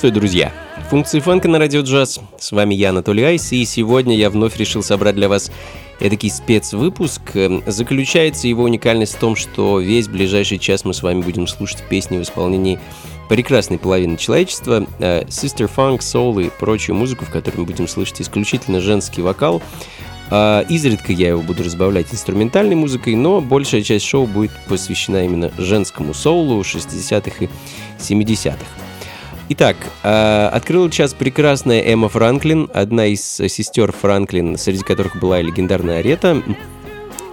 Приветствую, друзья! Функции фанка на радио джаз. С вами я, Анатолий Айс, и сегодня я вновь решил собрать для вас эдакий спецвыпуск. Заключается его уникальность в том, что весь ближайший час мы с вами будем слушать песни в исполнении прекрасной половины человечества, э, Sister Funk, Soul и прочую музыку, в которой мы будем слышать исключительно женский вокал. А, изредка я его буду разбавлять инструментальной музыкой, но большая часть шоу будет посвящена именно женскому соулу 60-х и 70-х. Итак, э, открыла час прекрасная Эмма Франклин, одна из сестер Франклин, среди которых была и легендарная Арета.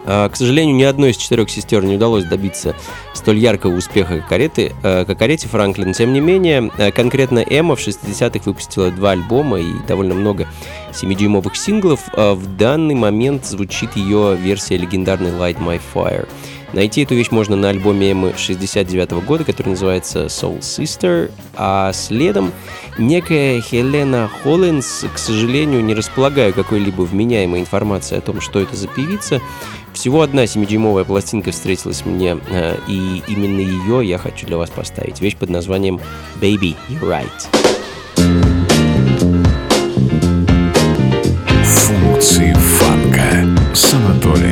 Э, к сожалению, ни одной из четырех сестер не удалось добиться столь яркого успеха, как, Ареты, э, как Арете Франклин. Тем не менее, э, конкретно Эмма в 60-х выпустила два альбома и довольно много 7-дюймовых синглов. Э, в данный момент звучит ее версия легендарной Light My Fire – Найти эту вещь можно на альбоме Эммы 69 -го года, который называется Soul Sister, а следом некая Хелена Холлинс, к сожалению, не располагаю какой-либо вменяемой информацией о том, что это за певица. Всего одна 7-дюймовая пластинка встретилась мне, э, и именно ее я хочу для вас поставить. Вещь под названием Baby, You're Right. Функции фанка с Анатолием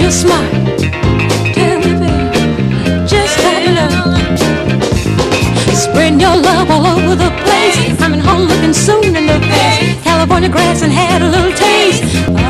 you're smart. Tell me, baby, just your love all over the place. Coming home looking soon in the face. California grass and had a little taste.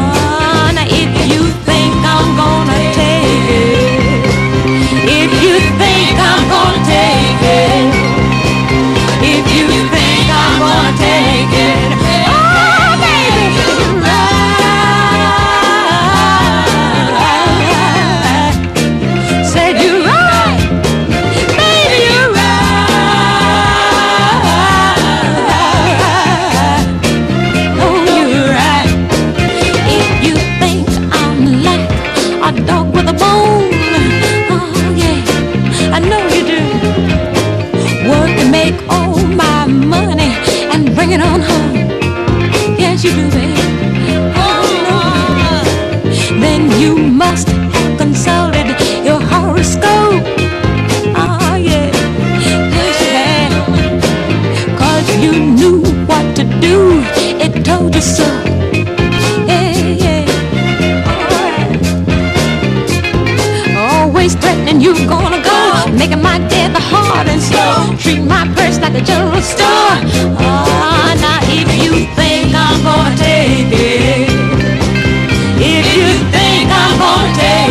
you gonna go. Making my death hard and slow Treat my purse like a general store. Ah, now if you think I'm gonna take it. If you think I'm gonna take it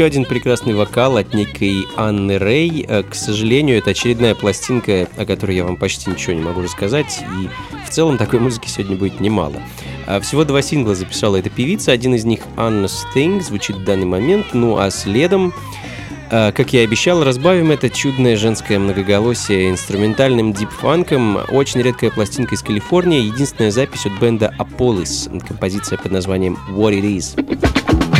Еще один прекрасный вокал от некой Анны Рэй. Э, к сожалению, это очередная пластинка, о которой я вам почти ничего не могу рассказать, и в целом такой музыки сегодня будет немало. А всего два сингла записала эта певица, один из них Anna's Thing звучит в данный момент, ну а следом э, как я и обещал, разбавим это чудное женское многоголосие инструментальным дипфанком. Очень редкая пластинка из Калифорнии, единственная запись от бенда Apolis, композиция под названием What It Is.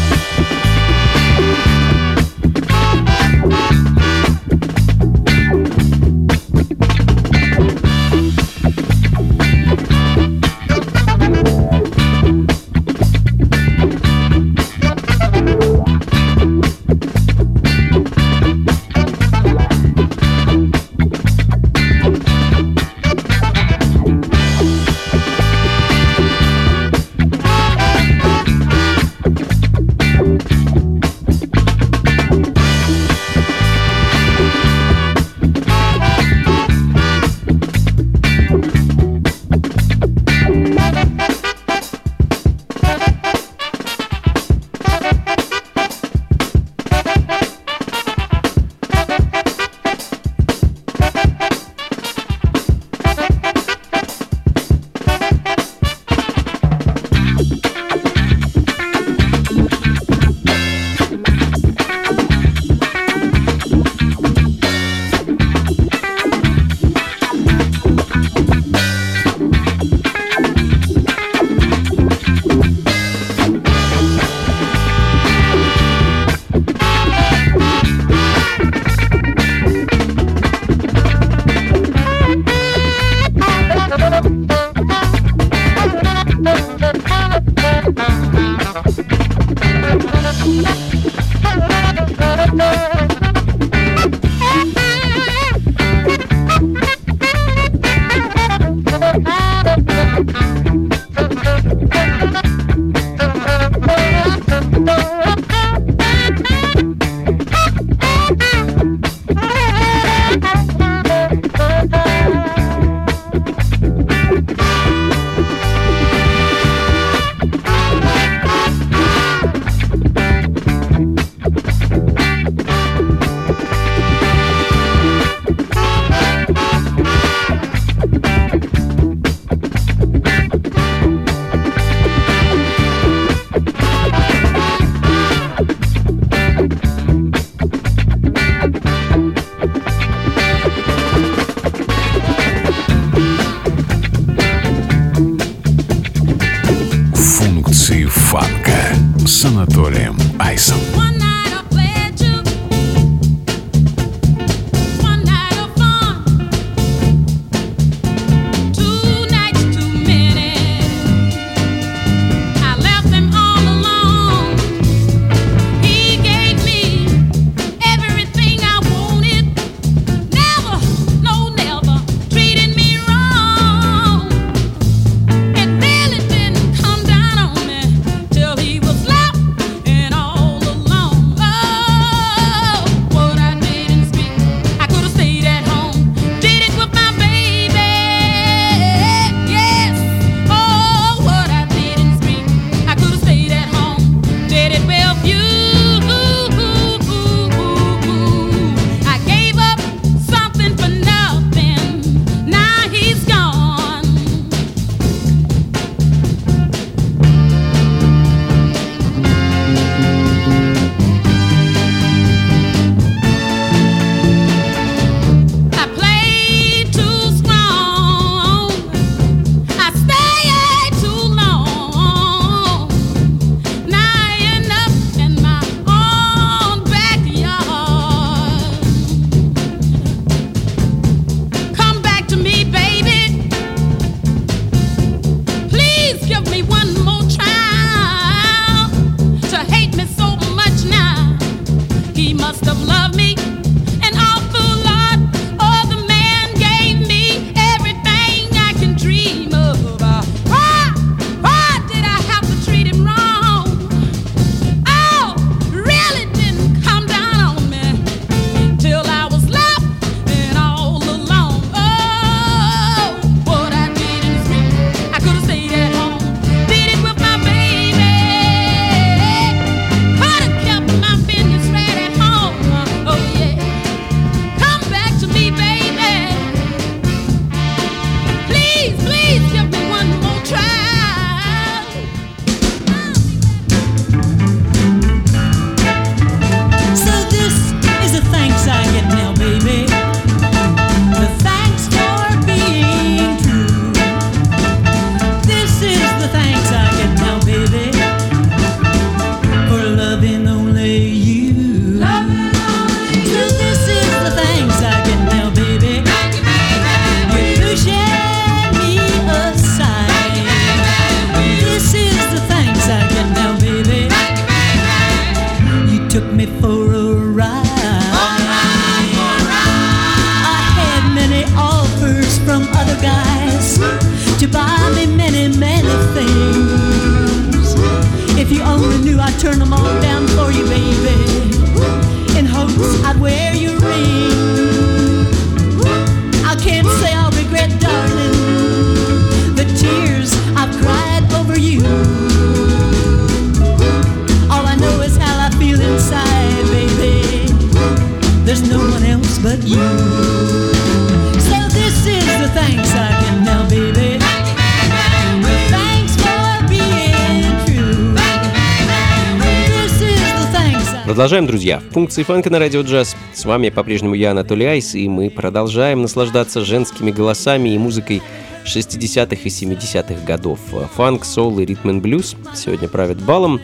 Функции фанка на радио джаз. С вами по-прежнему я, Анатолий Айс, и мы продолжаем наслаждаться женскими голосами и музыкой 60-х и 70-х годов. Фанк, соул и ритм блюз сегодня правят балом.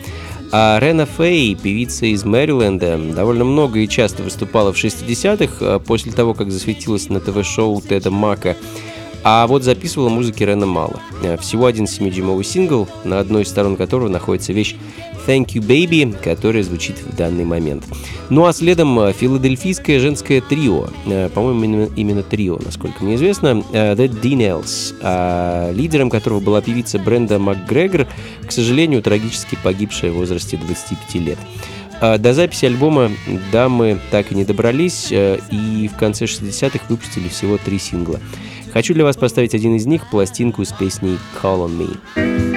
А Рена Фэй, певица из Мэриленда, довольно много и часто выступала в 60-х, а после того, как засветилась на ТВ-шоу Теда Мака. А вот записывала музыки Рена мало. Всего один 7-дюймовый сингл, на одной из сторон которого находится вещь Thank You Baby, которая звучит в данный момент. Ну а следом э, филадельфийское женское трио, э, по-моему, именно, трио, насколько мне известно, э, The Dinels, лидером которого была певица Бренда МакГрегор, к сожалению, трагически погибшая в возрасте 25 лет. До записи альбома дамы так и не добрались, и в конце 60-х выпустили всего три сингла. Хочу для вас поставить один из них, пластинку с песней «Call on Me».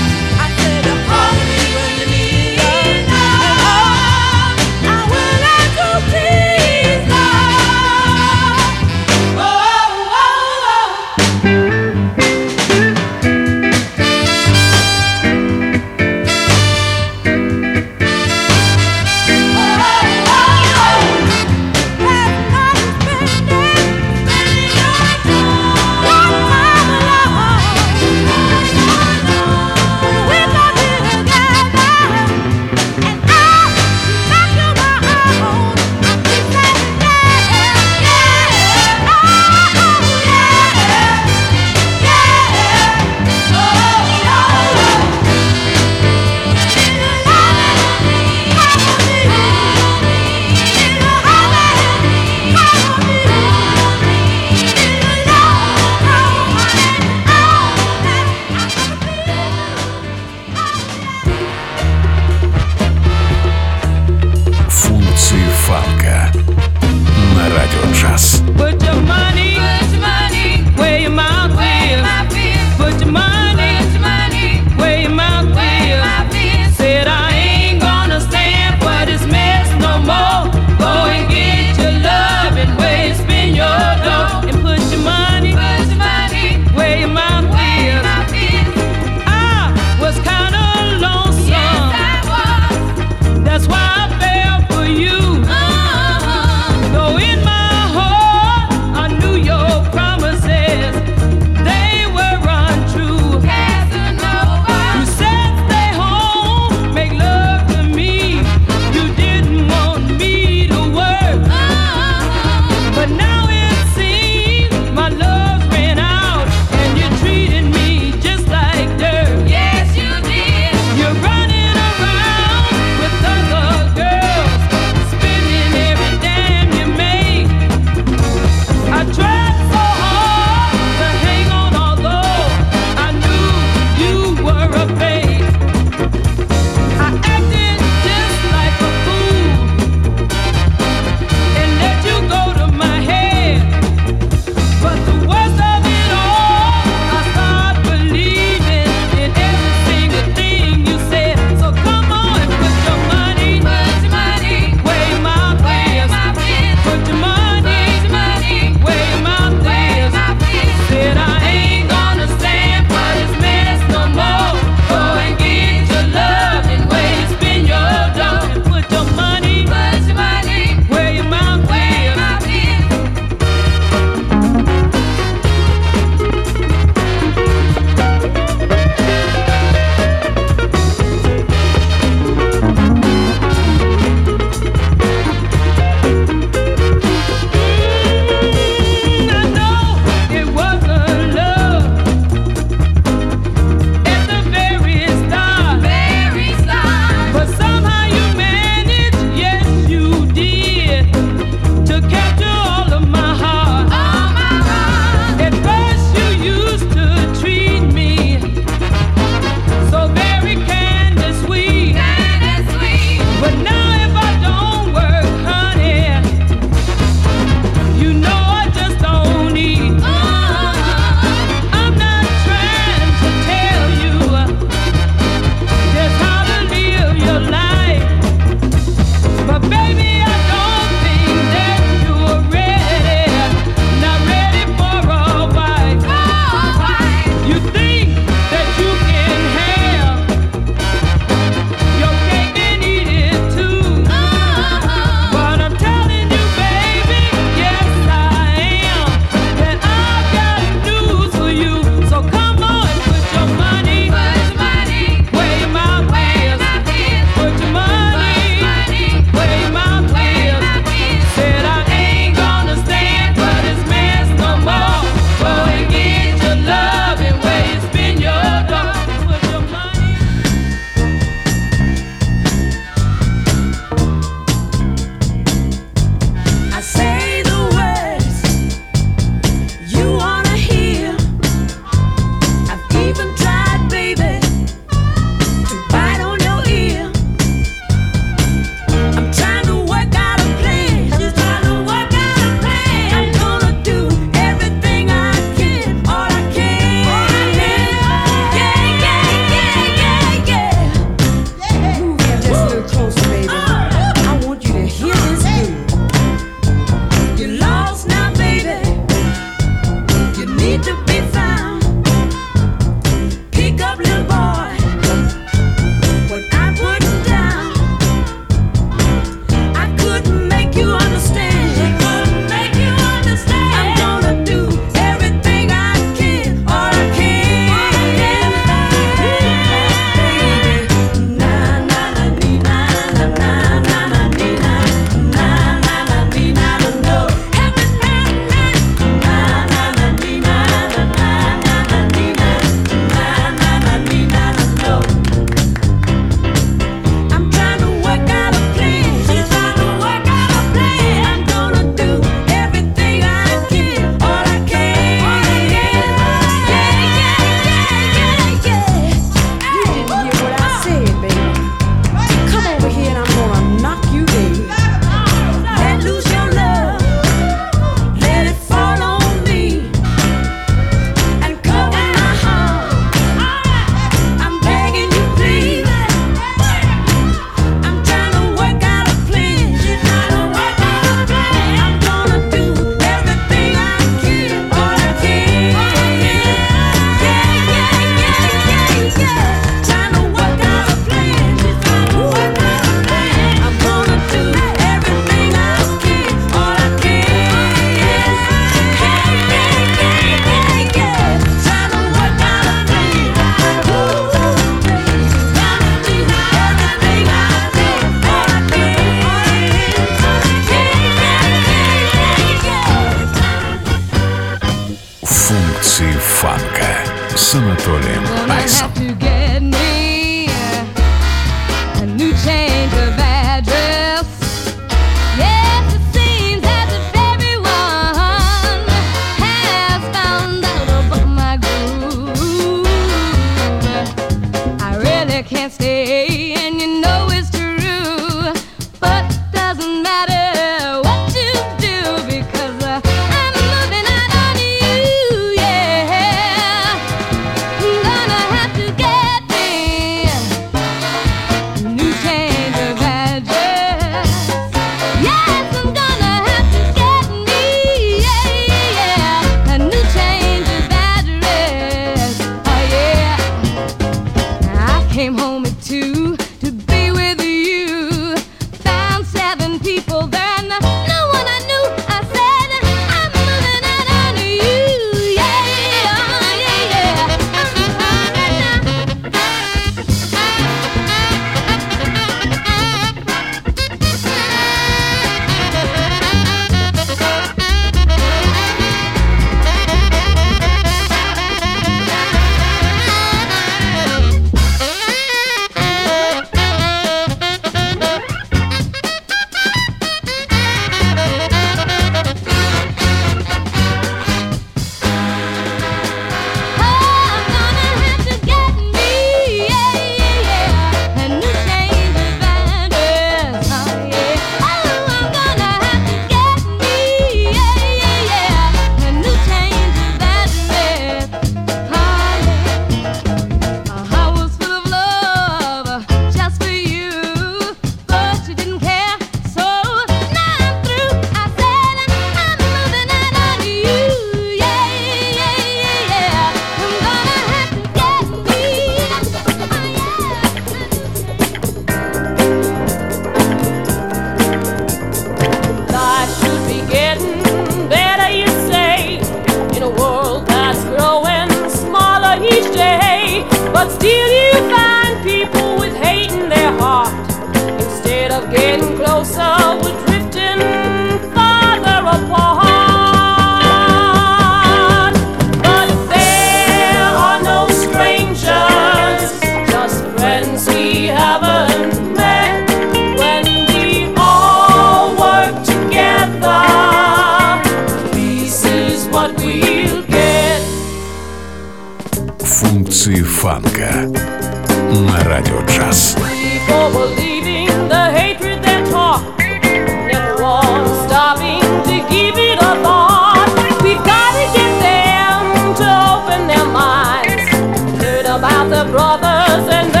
About the brothers and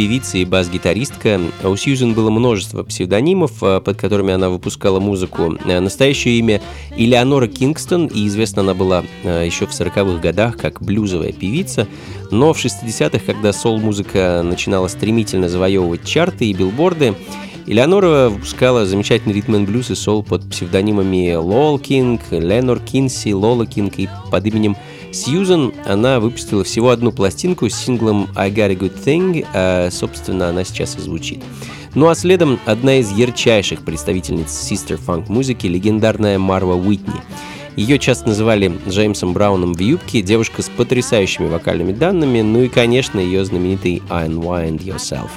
певица и бас-гитаристка. У Сьюзен было множество псевдонимов, э, под которыми она выпускала музыку. Э, настоящее имя Элеонора Кингстон, и известна она была еще в 40-х годах как блюзовая певица. Но в 60-х, когда соул-музыка начинала стремительно завоевывать чарты и билборды, Элеонора выпускала замечательный ритм-энд-блюз и соул под псевдонимами Лол Кинг, Ленор Кинси, Лола Кинг и под именем Сьюзан она выпустила всего одну пластинку с синглом I Got a Good Thing, а, собственно, она сейчас и звучит. Ну а следом одна из ярчайших представительниц Sister Funk музыки, легендарная Марва Уитни. Ее часто называли Джеймсом Брауном в юбке, девушка с потрясающими вокальными данными, ну и, конечно, ее знаменитый Unwind Yourself.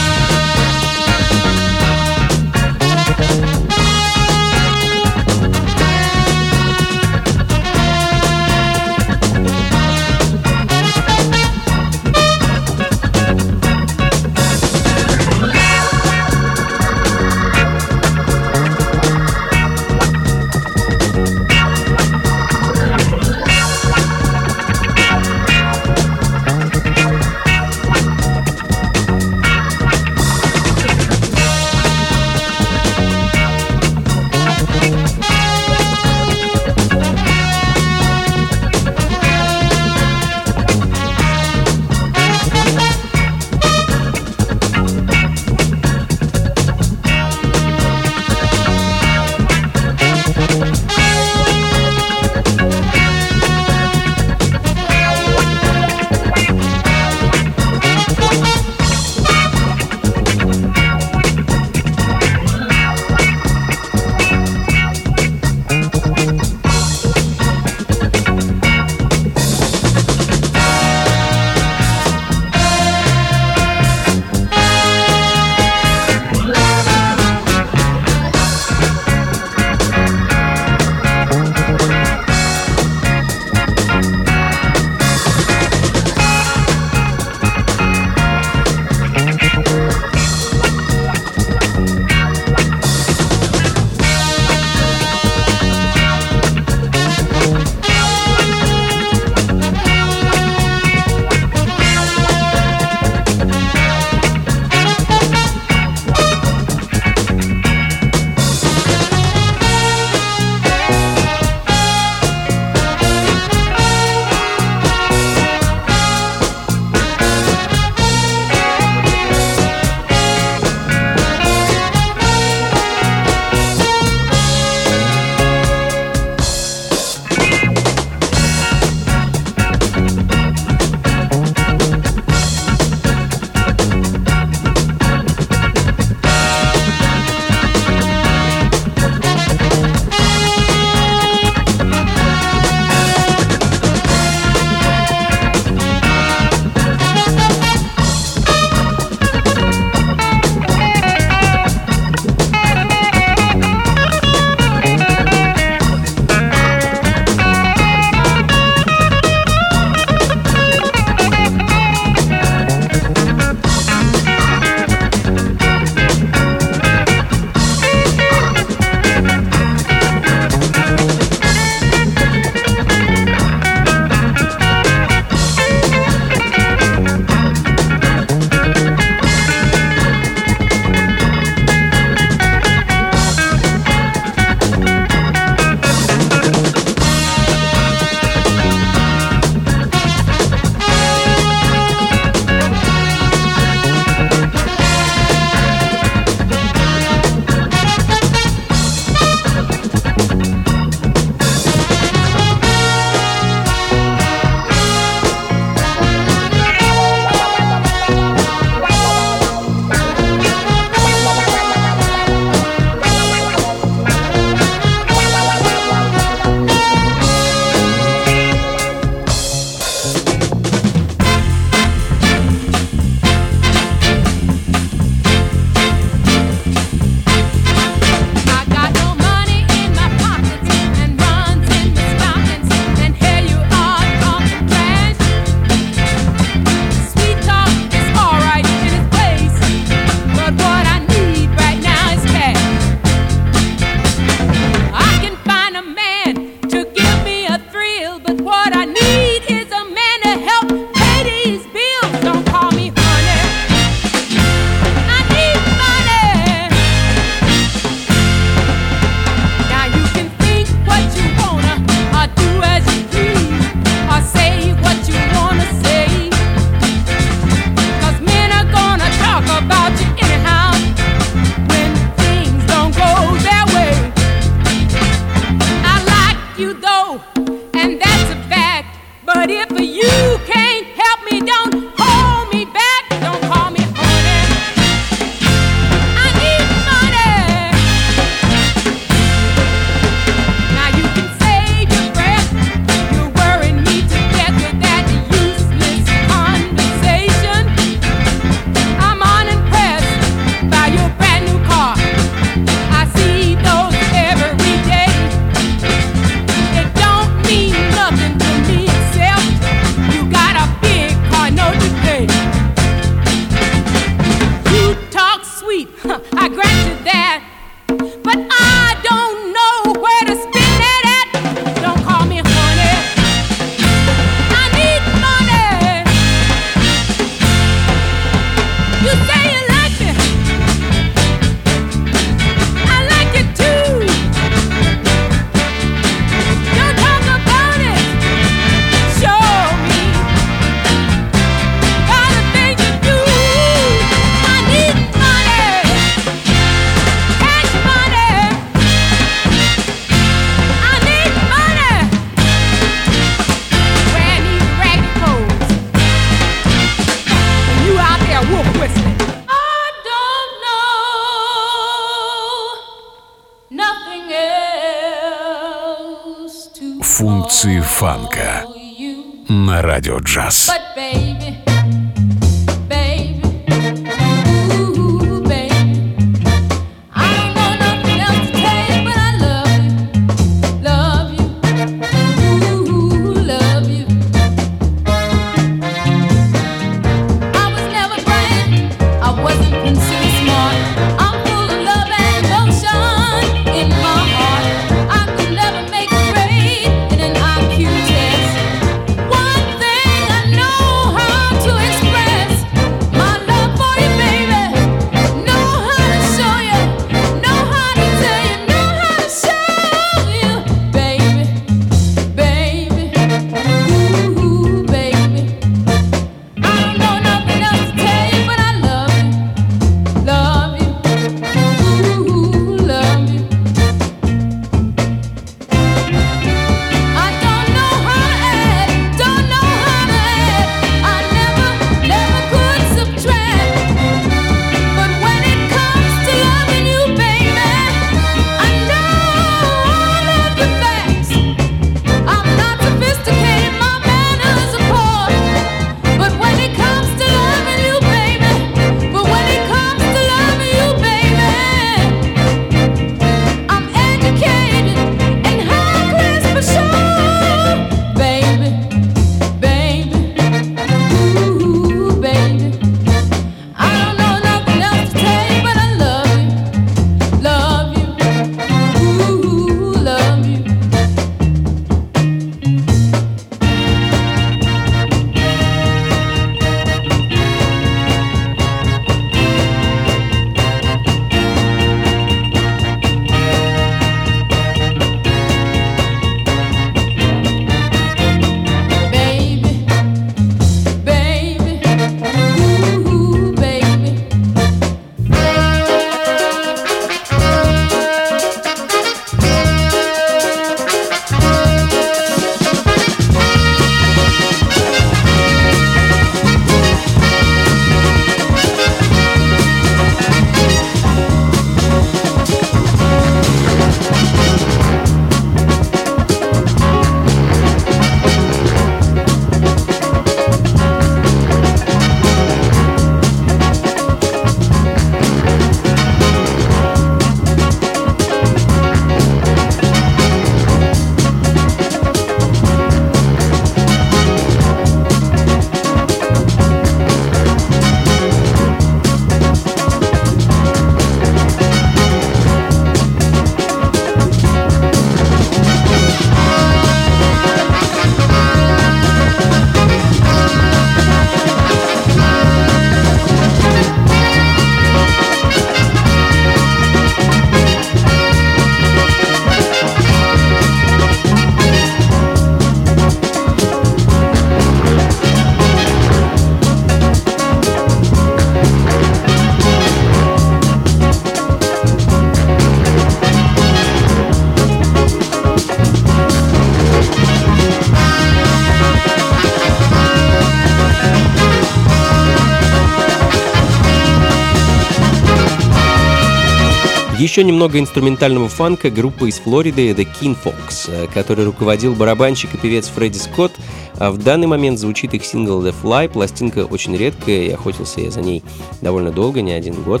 еще немного инструментального фанка группы из Флориды The King Fox, э, который руководил барабанщик и певец Фредди Скотт. А в данный момент звучит их сингл The Fly. Пластинка очень редкая, и охотился я за ней довольно долго, не один год.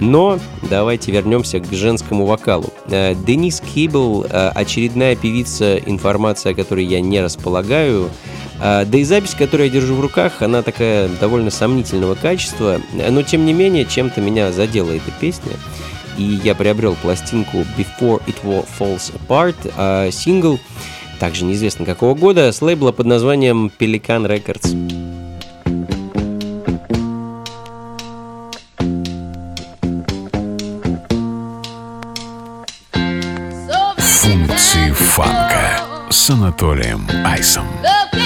Но давайте вернемся к женскому вокалу. Э, Денис Кейбл, э, очередная певица, информация о которой я не располагаю. Да и запись, которую я держу в руках, она такая довольно сомнительного качества, но тем не менее чем-то меня задела эта песня и я приобрел пластинку Before It Falls Apart, а сингл, также неизвестно какого года, с лейбла под названием Pelican Records. фанка с Анатолием Айсом. The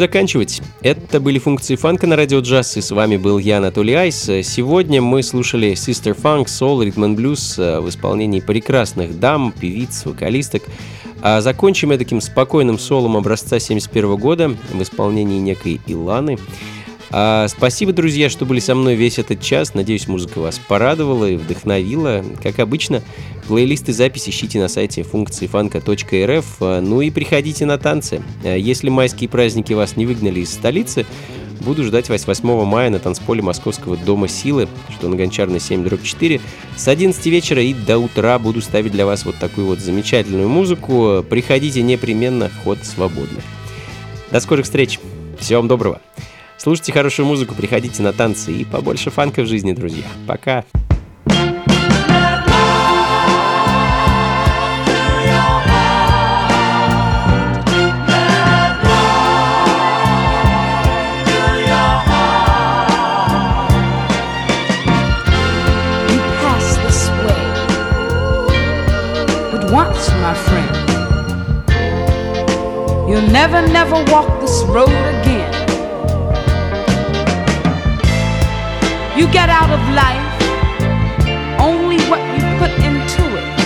заканчивать. Это были функции фанка на радио джаз, и с вами был я, Анатолий Айс. Сегодня мы слушали Sister Funk, Soul, Rhythm and Blues в исполнении прекрасных дам, певиц, вокалисток. А закончим мы таким спокойным солом образца 71 года в исполнении некой Иланы. А, спасибо, друзья, что были со мной весь этот час. Надеюсь, музыка вас порадовала и вдохновила. Как обычно, плейлисты записи ищите на сайте функции фанка.рф. А, ну и приходите на танцы. А, если майские праздники вас не выгнали из столицы, Буду ждать вас 8 мая на танцполе Московского Дома Силы, что на Гончарной 7 дробь 4. С 11 вечера и до утра буду ставить для вас вот такую вот замечательную музыку. Приходите непременно, вход свободный. До скорых встреч. Всего вам доброго. Слушайте хорошую музыку, приходите на танцы и побольше фанка в жизни, друзья. Пока! never, never walk this road again. You get out of life only what you put into it.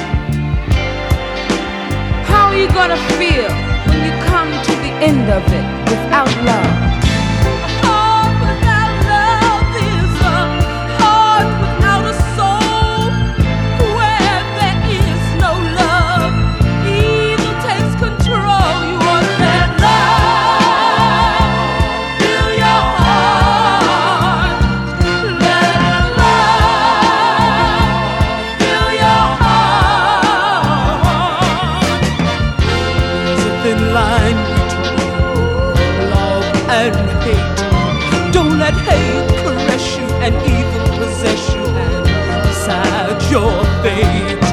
How are you gonna feel when you come to the end of it without love? way.